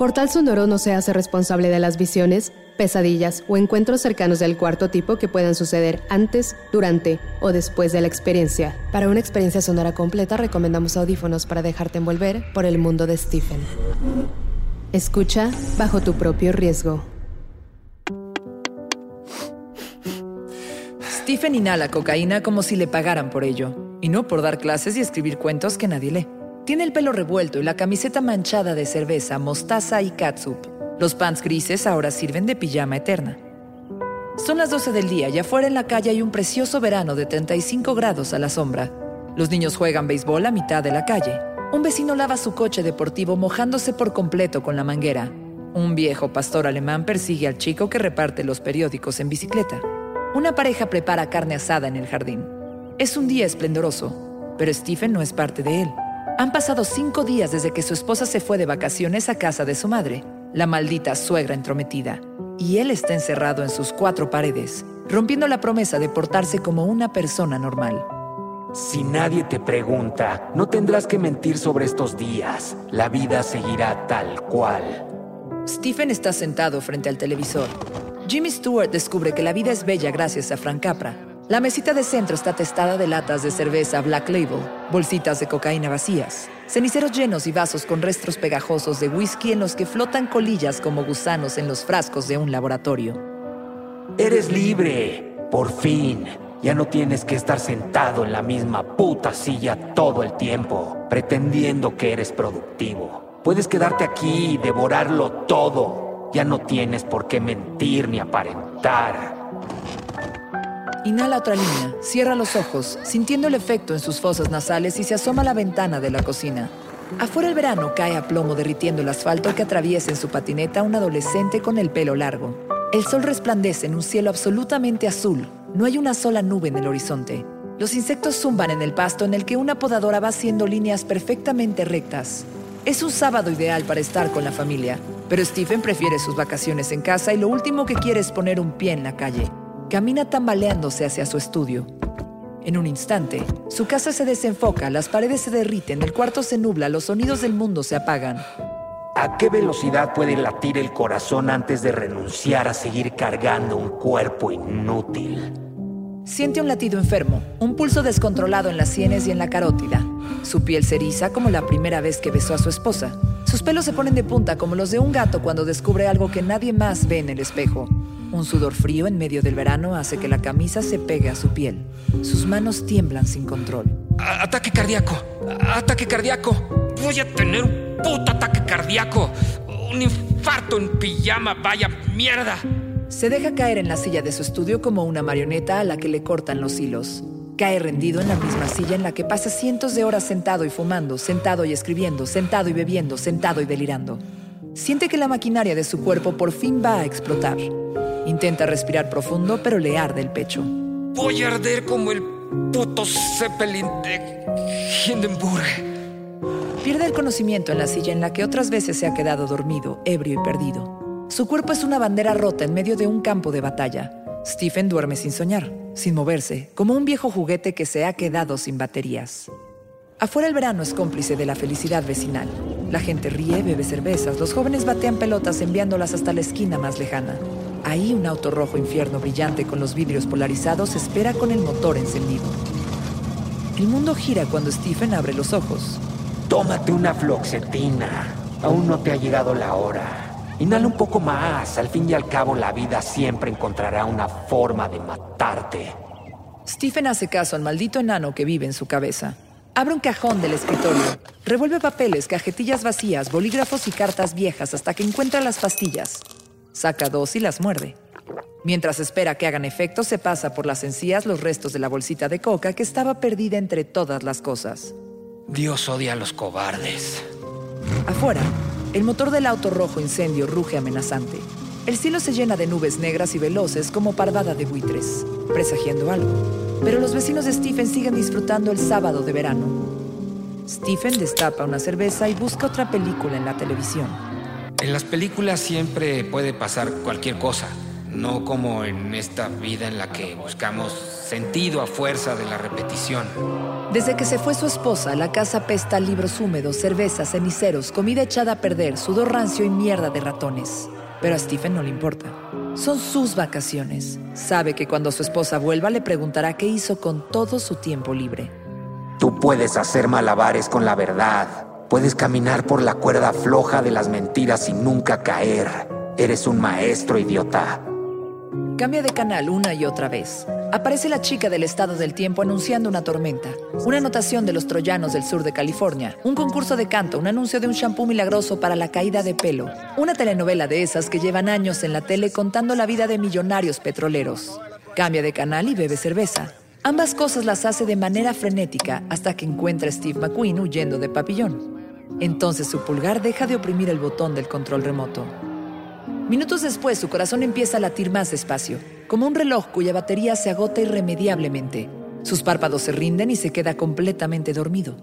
Portal Sonoro no se hace responsable de las visiones, pesadillas o encuentros cercanos del cuarto tipo que puedan suceder antes, durante o después de la experiencia. Para una experiencia sonora completa recomendamos audífonos para dejarte envolver por el mundo de Stephen. Escucha bajo tu propio riesgo. Stephen inhala cocaína como si le pagaran por ello, y no por dar clases y escribir cuentos que nadie lee. Tiene el pelo revuelto y la camiseta manchada de cerveza, mostaza y catsup. Los pants grises ahora sirven de pijama eterna. Son las 12 del día y afuera en la calle hay un precioso verano de 35 grados a la sombra. Los niños juegan béisbol a mitad de la calle. Un vecino lava su coche deportivo mojándose por completo con la manguera. Un viejo pastor alemán persigue al chico que reparte los periódicos en bicicleta. Una pareja prepara carne asada en el jardín. Es un día esplendoroso, pero Stephen no es parte de él. Han pasado cinco días desde que su esposa se fue de vacaciones a casa de su madre, la maldita suegra entrometida, y él está encerrado en sus cuatro paredes, rompiendo la promesa de portarse como una persona normal. Si nadie te pregunta, no tendrás que mentir sobre estos días. La vida seguirá tal cual. Stephen está sentado frente al televisor. Jimmy Stewart descubre que la vida es bella gracias a Frank Capra, la mesita de centro está testada de latas de cerveza Black Label, bolsitas de cocaína vacías, ceniceros llenos y vasos con restos pegajosos de whisky en los que flotan colillas como gusanos en los frascos de un laboratorio. Eres libre, por fin. Ya no tienes que estar sentado en la misma puta silla todo el tiempo, pretendiendo que eres productivo. Puedes quedarte aquí y devorarlo todo. Ya no tienes por qué mentir ni aparentar. Inhala otra línea, cierra los ojos, sintiendo el efecto en sus fosas nasales y se asoma a la ventana de la cocina. Afuera el verano cae a plomo derritiendo el asfalto que atraviesa en su patineta un adolescente con el pelo largo. El sol resplandece en un cielo absolutamente azul. No hay una sola nube en el horizonte. Los insectos zumban en el pasto en el que una podadora va haciendo líneas perfectamente rectas. Es un sábado ideal para estar con la familia, pero Stephen prefiere sus vacaciones en casa y lo último que quiere es poner un pie en la calle. Camina tambaleándose hacia su estudio. En un instante, su casa se desenfoca, las paredes se derriten, el cuarto se nubla, los sonidos del mundo se apagan. ¿A qué velocidad puede latir el corazón antes de renunciar a seguir cargando un cuerpo inútil? Siente un latido enfermo, un pulso descontrolado en las sienes y en la carótida. Su piel se eriza como la primera vez que besó a su esposa. Sus pelos se ponen de punta como los de un gato cuando descubre algo que nadie más ve en el espejo. Un sudor frío en medio del verano hace que la camisa se pegue a su piel. Sus manos tiemblan sin control. Ataque cardíaco. Ataque cardíaco. Voy a tener un puto ataque cardíaco. Un infarto en pijama. Vaya mierda. Se deja caer en la silla de su estudio como una marioneta a la que le cortan los hilos. Cae rendido en la misma silla en la que pasa cientos de horas sentado y fumando, sentado y escribiendo, sentado y bebiendo, sentado y delirando. Siente que la maquinaria de su cuerpo por fin va a explotar. Intenta respirar profundo, pero le arde el pecho. Voy a arder como el puto Zeppelin de Hindenburg. Pierde el conocimiento en la silla en la que otras veces se ha quedado dormido, ebrio y perdido. Su cuerpo es una bandera rota en medio de un campo de batalla. Stephen duerme sin soñar, sin moverse, como un viejo juguete que se ha quedado sin baterías. Afuera el verano es cómplice de la felicidad vecinal. La gente ríe, bebe cervezas, los jóvenes batean pelotas enviándolas hasta la esquina más lejana. Ahí un auto rojo infierno brillante con los vidrios polarizados espera con el motor encendido. El mundo gira cuando Stephen abre los ojos. Tómate una floxetina. Aún no te ha llegado la hora. Inhala un poco más. Al fin y al cabo, la vida siempre encontrará una forma de matarte. Stephen hace caso al maldito enano que vive en su cabeza. Abre un cajón del escritorio, revuelve papeles, cajetillas vacías, bolígrafos y cartas viejas hasta que encuentra las pastillas. Saca dos y las muerde. Mientras espera que hagan efecto, se pasa por las encías los restos de la bolsita de coca que estaba perdida entre todas las cosas. Dios odia a los cobardes. Afuera, el motor del auto rojo incendio ruge amenazante. El cielo se llena de nubes negras y veloces como parvada de buitres, presagiando algo. Pero los vecinos de Stephen siguen disfrutando el sábado de verano. Stephen destapa una cerveza y busca otra película en la televisión. En las películas siempre puede pasar cualquier cosa, no como en esta vida en la que buscamos sentido a fuerza de la repetición. Desde que se fue su esposa, la casa pesta libros húmedos, cervezas, ceniceros, comida echada a perder, sudor rancio y mierda de ratones. Pero a Stephen no le importa. Son sus vacaciones. Sabe que cuando su esposa vuelva le preguntará qué hizo con todo su tiempo libre. Tú puedes hacer malabares con la verdad. Puedes caminar por la cuerda floja de las mentiras y nunca caer. Eres un maestro idiota. Cambia de canal una y otra vez. Aparece la chica del estado del tiempo anunciando una tormenta, una anotación de los troyanos del sur de California, un concurso de canto, un anuncio de un shampoo milagroso para la caída de pelo, una telenovela de esas que llevan años en la tele contando la vida de millonarios petroleros. Cambia de canal y bebe cerveza. Ambas cosas las hace de manera frenética hasta que encuentra a Steve McQueen huyendo de papillón. Entonces su pulgar deja de oprimir el botón del control remoto. Minutos después su corazón empieza a latir más despacio, como un reloj cuya batería se agota irremediablemente. Sus párpados se rinden y se queda completamente dormido.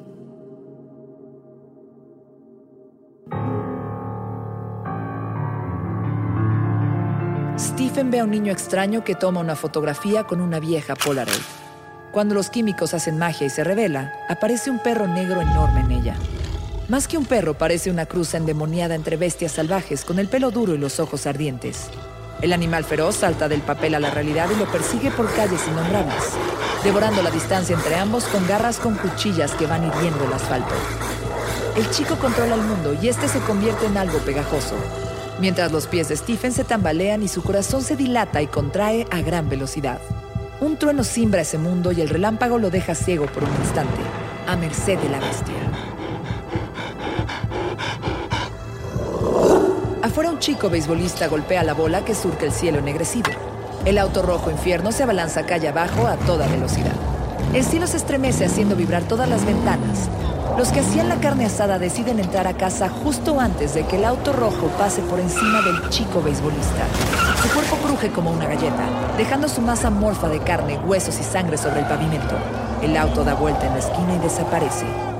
Stephen ve a un niño extraño que toma una fotografía con una vieja Polaroid. Cuando los químicos hacen magia y se revela, aparece un perro negro enorme en ella. Más que un perro, parece una cruz endemoniada entre bestias salvajes con el pelo duro y los ojos ardientes. El animal feroz salta del papel a la realidad y lo persigue por calles innombrables, devorando la distancia entre ambos con garras con cuchillas que van hiriendo el asfalto. El chico controla el mundo y este se convierte en algo pegajoso, mientras los pies de Stephen se tambalean y su corazón se dilata y contrae a gran velocidad. Un trueno cimbra ese mundo y el relámpago lo deja ciego por un instante, a merced de la bestia. Afuera un chico beisbolista golpea la bola que surca el cielo ennegrecido. El auto rojo infierno se abalanza calle abajo a toda velocidad. El cielo se estremece haciendo vibrar todas las ventanas. Los que hacían la carne asada deciden entrar a casa justo antes de que el auto rojo pase por encima del chico beisbolista. Su cuerpo cruje como una galleta, dejando su masa morfa de carne, huesos y sangre sobre el pavimento. El auto da vuelta en la esquina y desaparece.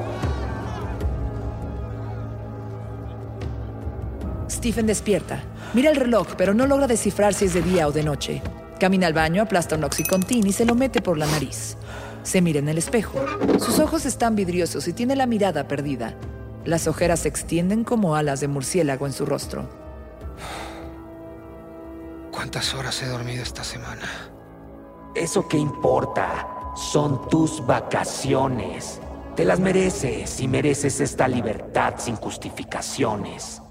Stephen despierta. Mira el reloj, pero no logra descifrar si es de día o de noche. Camina al baño, aplasta un oxicontin y se lo mete por la nariz. Se mira en el espejo. Sus ojos están vidriosos y tiene la mirada perdida. Las ojeras se extienden como alas de murciélago en su rostro. ¿Cuántas horas he dormido esta semana? ¿Eso qué importa? Son tus vacaciones. Te las mereces y mereces esta libertad sin justificaciones.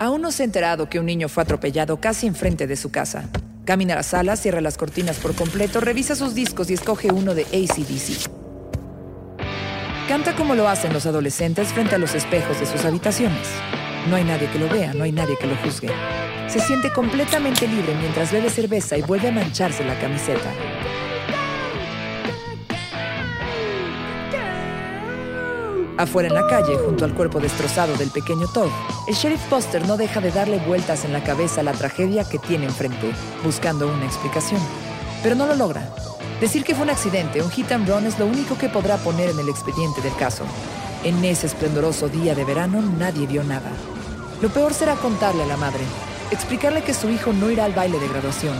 Aún no se ha enterado que un niño fue atropellado casi enfrente de su casa. Camina a la sala, cierra las cortinas por completo, revisa sus discos y escoge uno de ACDC. Canta como lo hacen los adolescentes frente a los espejos de sus habitaciones. No hay nadie que lo vea, no hay nadie que lo juzgue. Se siente completamente libre mientras bebe cerveza y vuelve a mancharse la camiseta. Afuera en la calle, junto al cuerpo destrozado del pequeño Todd, el sheriff Poster no deja de darle vueltas en la cabeza a la tragedia que tiene enfrente, buscando una explicación. Pero no lo logra. Decir que fue un accidente, un hit and run, es lo único que podrá poner en el expediente del caso. En ese esplendoroso día de verano nadie vio nada. Lo peor será contarle a la madre, explicarle que su hijo no irá al baile de graduación,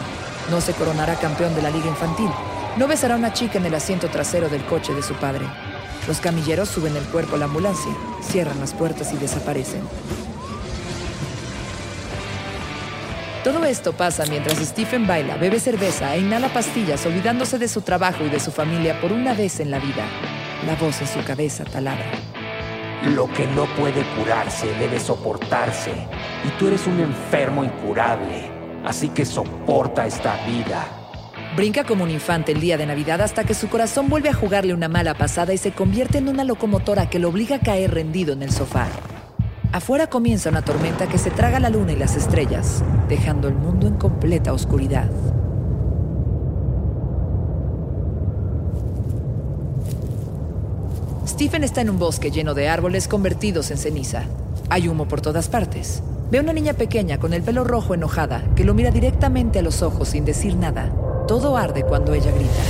no se coronará campeón de la liga infantil, no besará a una chica en el asiento trasero del coche de su padre. Los camilleros suben el cuerpo a la ambulancia, cierran las puertas y desaparecen. Todo esto pasa mientras Stephen baila, bebe cerveza e inhala pastillas, olvidándose de su trabajo y de su familia por una vez en la vida. La voz en su cabeza taladra. Lo que no puede curarse debe soportarse. Y tú eres un enfermo incurable. Así que soporta esta vida. Brinca como un infante el día de Navidad hasta que su corazón vuelve a jugarle una mala pasada y se convierte en una locomotora que lo obliga a caer rendido en el sofá. Afuera comienza una tormenta que se traga la luna y las estrellas, dejando el mundo en completa oscuridad. Stephen está en un bosque lleno de árboles convertidos en ceniza. Hay humo por todas partes. Ve a una niña pequeña con el pelo rojo enojada que lo mira directamente a los ojos sin decir nada. Todo arde cuando ella grita.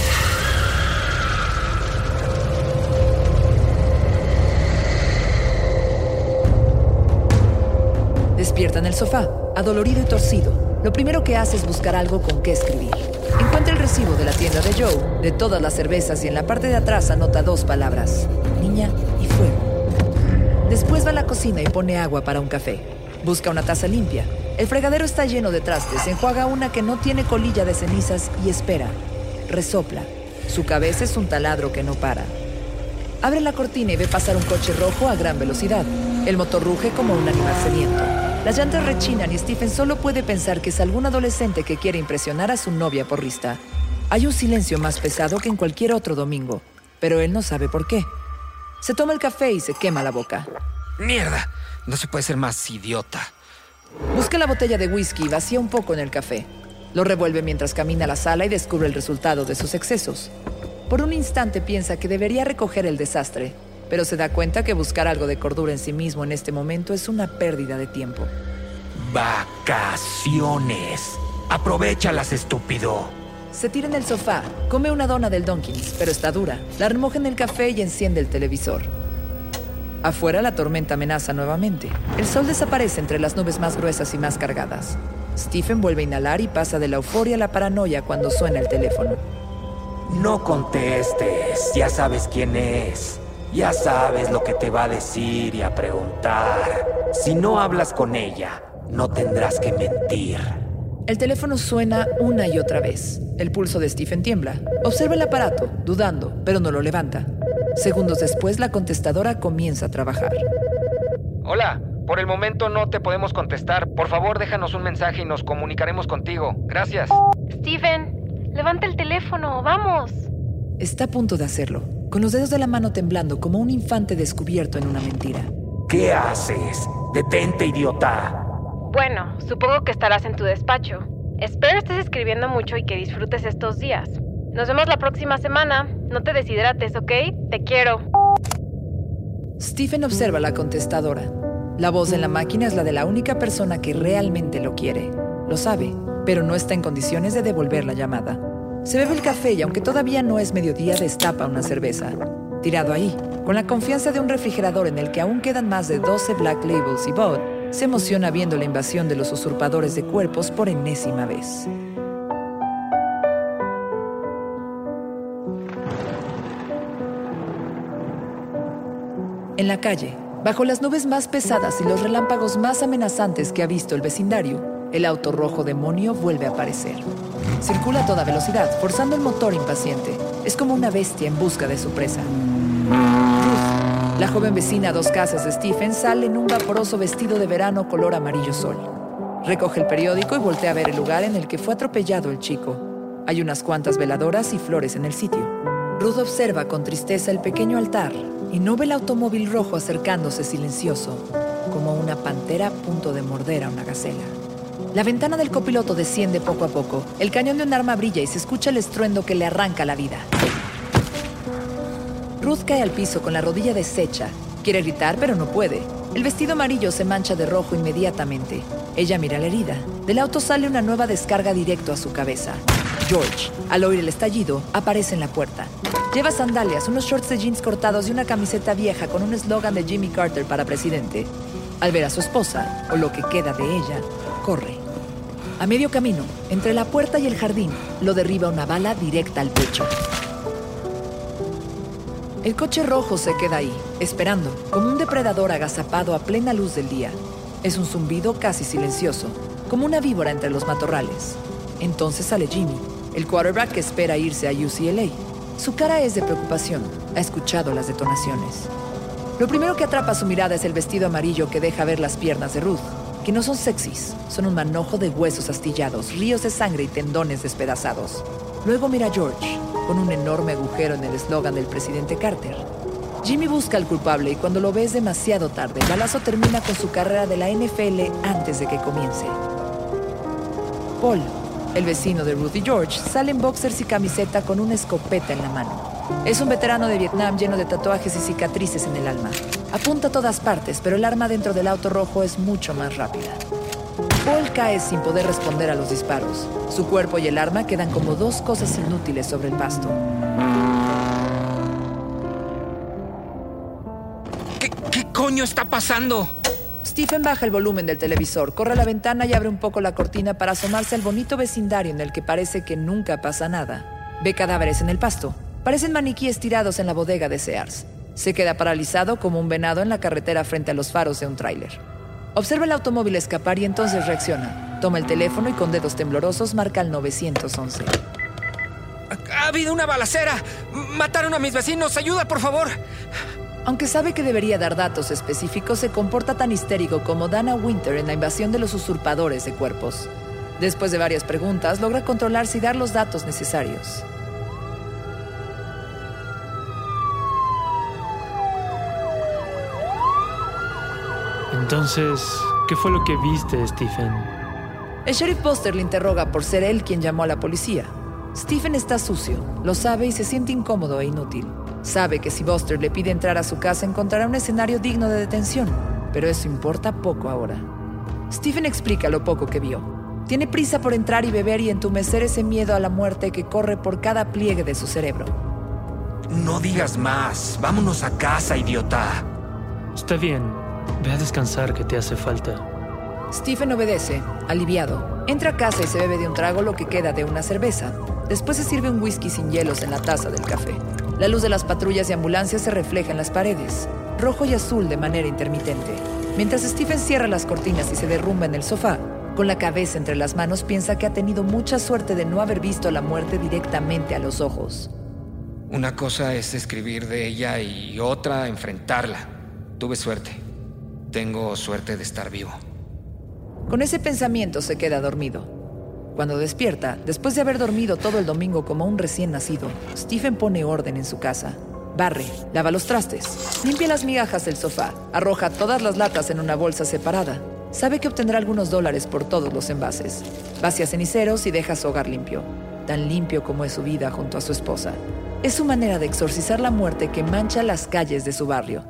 Despierta en el sofá, adolorido y torcido. Lo primero que hace es buscar algo con qué escribir. Encuentra el recibo de la tienda de Joe, de todas las cervezas y en la parte de atrás anota dos palabras, niña y fuego. Después va a la cocina y pone agua para un café. Busca una taza limpia. El fregadero está lleno de trastes, enjuaga una que no tiene colilla de cenizas y espera. Resopla. Su cabeza es un taladro que no para. Abre la cortina y ve pasar un coche rojo a gran velocidad. El motor ruge como un animal sediento. Las llantas rechinan y Stephen solo puede pensar que es algún adolescente que quiere impresionar a su novia porrista. Hay un silencio más pesado que en cualquier otro domingo, pero él no sabe por qué. Se toma el café y se quema la boca. ¡Mierda! No se puede ser más idiota. Busca la botella de whisky y vacía un poco en el café. Lo revuelve mientras camina a la sala y descubre el resultado de sus excesos. Por un instante piensa que debería recoger el desastre, pero se da cuenta que buscar algo de cordura en sí mismo en este momento es una pérdida de tiempo. Vacaciones. Aprovechalas, estúpido. Se tira en el sofá, come una dona del Donkins, pero está dura. La remoja en el café y enciende el televisor. Afuera la tormenta amenaza nuevamente. El sol desaparece entre las nubes más gruesas y más cargadas. Stephen vuelve a inhalar y pasa de la euforia a la paranoia cuando suena el teléfono. No contestes, ya sabes quién es. Ya sabes lo que te va a decir y a preguntar. Si no hablas con ella, no tendrás que mentir. El teléfono suena una y otra vez. El pulso de Stephen tiembla. Observa el aparato, dudando, pero no lo levanta. Segundos después, la contestadora comienza a trabajar. Hola, por el momento no te podemos contestar. Por favor, déjanos un mensaje y nos comunicaremos contigo. Gracias. Steven, levanta el teléfono, vamos. Está a punto de hacerlo, con los dedos de la mano temblando como un infante descubierto en una mentira. ¿Qué haces? Detente, idiota. Bueno, supongo que estarás en tu despacho. Espero estés escribiendo mucho y que disfrutes estos días. Nos vemos la próxima semana. No te deshidrates, ¿ok? Te quiero. Stephen observa la contestadora. La voz en la máquina es la de la única persona que realmente lo quiere. Lo sabe, pero no está en condiciones de devolver la llamada. Se bebe el café y aunque todavía no es mediodía, destapa una cerveza. Tirado ahí, con la confianza de un refrigerador en el que aún quedan más de 12 Black Labels y Bud, se emociona viendo la invasión de los usurpadores de cuerpos por enésima vez. En la calle, bajo las nubes más pesadas y los relámpagos más amenazantes que ha visto el vecindario, el auto rojo demonio vuelve a aparecer. Circula a toda velocidad, forzando el motor impaciente. Es como una bestia en busca de su presa. Ruth, la joven vecina a dos casas de Stephen, sale en un vaporoso vestido de verano color amarillo sol. Recoge el periódico y voltea a ver el lugar en el que fue atropellado el chico. Hay unas cuantas veladoras y flores en el sitio. Ruth observa con tristeza el pequeño altar y no ve el automóvil rojo acercándose silencioso, como una pantera a punto de morder a una gacela. La ventana del copiloto desciende poco a poco. El cañón de un arma brilla y se escucha el estruendo que le arranca la vida. Ruth cae al piso con la rodilla deshecha. Quiere gritar, pero no puede. El vestido amarillo se mancha de rojo inmediatamente. Ella mira la herida. Del auto sale una nueva descarga directo a su cabeza. George, al oír el estallido, aparece en la puerta. Lleva sandalias, unos shorts de jeans cortados y una camiseta vieja con un eslogan de Jimmy Carter para presidente. Al ver a su esposa, o lo que queda de ella, corre. A medio camino, entre la puerta y el jardín, lo derriba una bala directa al pecho. El coche rojo se queda ahí, esperando, como un depredador agazapado a plena luz del día. Es un zumbido casi silencioso. como una víbora entre los matorrales. Entonces sale Jimmy, el quarterback espera irse a UCLA. Su cara es de preocupación. Ha escuchado las detonaciones. Lo primero que atrapa su mirada es el vestido amarillo que deja ver las piernas de Ruth, que no son sexys, son un manojo de huesos astillados, ríos de sangre y tendones despedazados. Luego mira a George, con un enorme agujero en el eslogan del presidente Carter. Jimmy busca al culpable y cuando lo ves demasiado tarde, balazo termina con su carrera de la NFL antes de que comience. Paul, el vecino de Ruth y George, sale en boxers y camiseta con una escopeta en la mano. Es un veterano de Vietnam lleno de tatuajes y cicatrices en el alma. Apunta a todas partes, pero el arma dentro del auto rojo es mucho más rápida. Paul cae sin poder responder a los disparos. Su cuerpo y el arma quedan como dos cosas inútiles sobre el pasto. ¿Qué, qué coño está pasando? Stephen baja el volumen del televisor, corre a la ventana y abre un poco la cortina para asomarse al bonito vecindario en el que parece que nunca pasa nada. Ve cadáveres en el pasto. Parecen maniquíes tirados en la bodega de Sears. Se queda paralizado como un venado en la carretera frente a los faros de un tráiler. Observa el automóvil escapar y entonces reacciona. Toma el teléfono y con dedos temblorosos marca el 911. Ha habido una balacera. Mataron a mis vecinos. Ayuda, por favor. Aunque sabe que debería dar datos específicos, se comporta tan histérico como Dana Winter en la invasión de los usurpadores de cuerpos. Después de varias preguntas, logra controlarse y dar los datos necesarios. Entonces, ¿qué fue lo que viste, Stephen? El sheriff Buster le interroga por ser él quien llamó a la policía. Stephen está sucio, lo sabe y se siente incómodo e inútil. Sabe que si Buster le pide entrar a su casa encontrará un escenario digno de detención, pero eso importa poco ahora. Stephen explica lo poco que vio. Tiene prisa por entrar y beber y entumecer ese miedo a la muerte que corre por cada pliegue de su cerebro. No digas más. Vámonos a casa, idiota. Está bien. Ve a descansar que te hace falta. Stephen obedece, aliviado. Entra a casa y se bebe de un trago lo que queda de una cerveza. Después se sirve un whisky sin hielos en la taza del café. La luz de las patrullas y ambulancias se refleja en las paredes, rojo y azul de manera intermitente. Mientras Stephen cierra las cortinas y se derrumba en el sofá, con la cabeza entre las manos piensa que ha tenido mucha suerte de no haber visto la muerte directamente a los ojos. Una cosa es escribir de ella y otra enfrentarla. Tuve suerte. Tengo suerte de estar vivo. Con ese pensamiento se queda dormido. Cuando despierta, después de haber dormido todo el domingo como un recién nacido, Stephen pone orden en su casa. Barre, lava los trastes, limpia las migajas del sofá, arroja todas las latas en una bolsa separada. Sabe que obtendrá algunos dólares por todos los envases. Vacía ceniceros y deja su hogar limpio, tan limpio como es su vida junto a su esposa. Es su manera de exorcizar la muerte que mancha las calles de su barrio.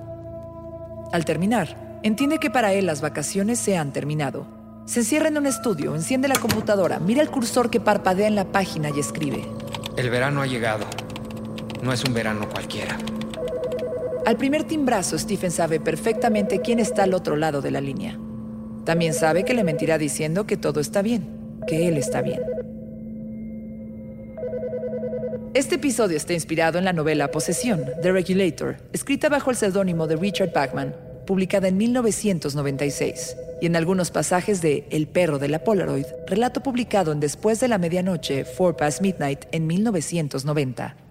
Al terminar, entiende que para él las vacaciones se han terminado. Se encierra en un estudio, enciende la computadora, mira el cursor que parpadea en la página y escribe. El verano ha llegado. No es un verano cualquiera. Al primer timbrazo, Stephen sabe perfectamente quién está al otro lado de la línea. También sabe que le mentirá diciendo que todo está bien, que él está bien. Este episodio está inspirado en la novela Posesión, The Regulator, escrita bajo el seudónimo de Richard Bachman, publicada en 1996, y en algunos pasajes de El perro de la Polaroid, relato publicado en Después de la Medianoche, Four Past Midnight, en 1990.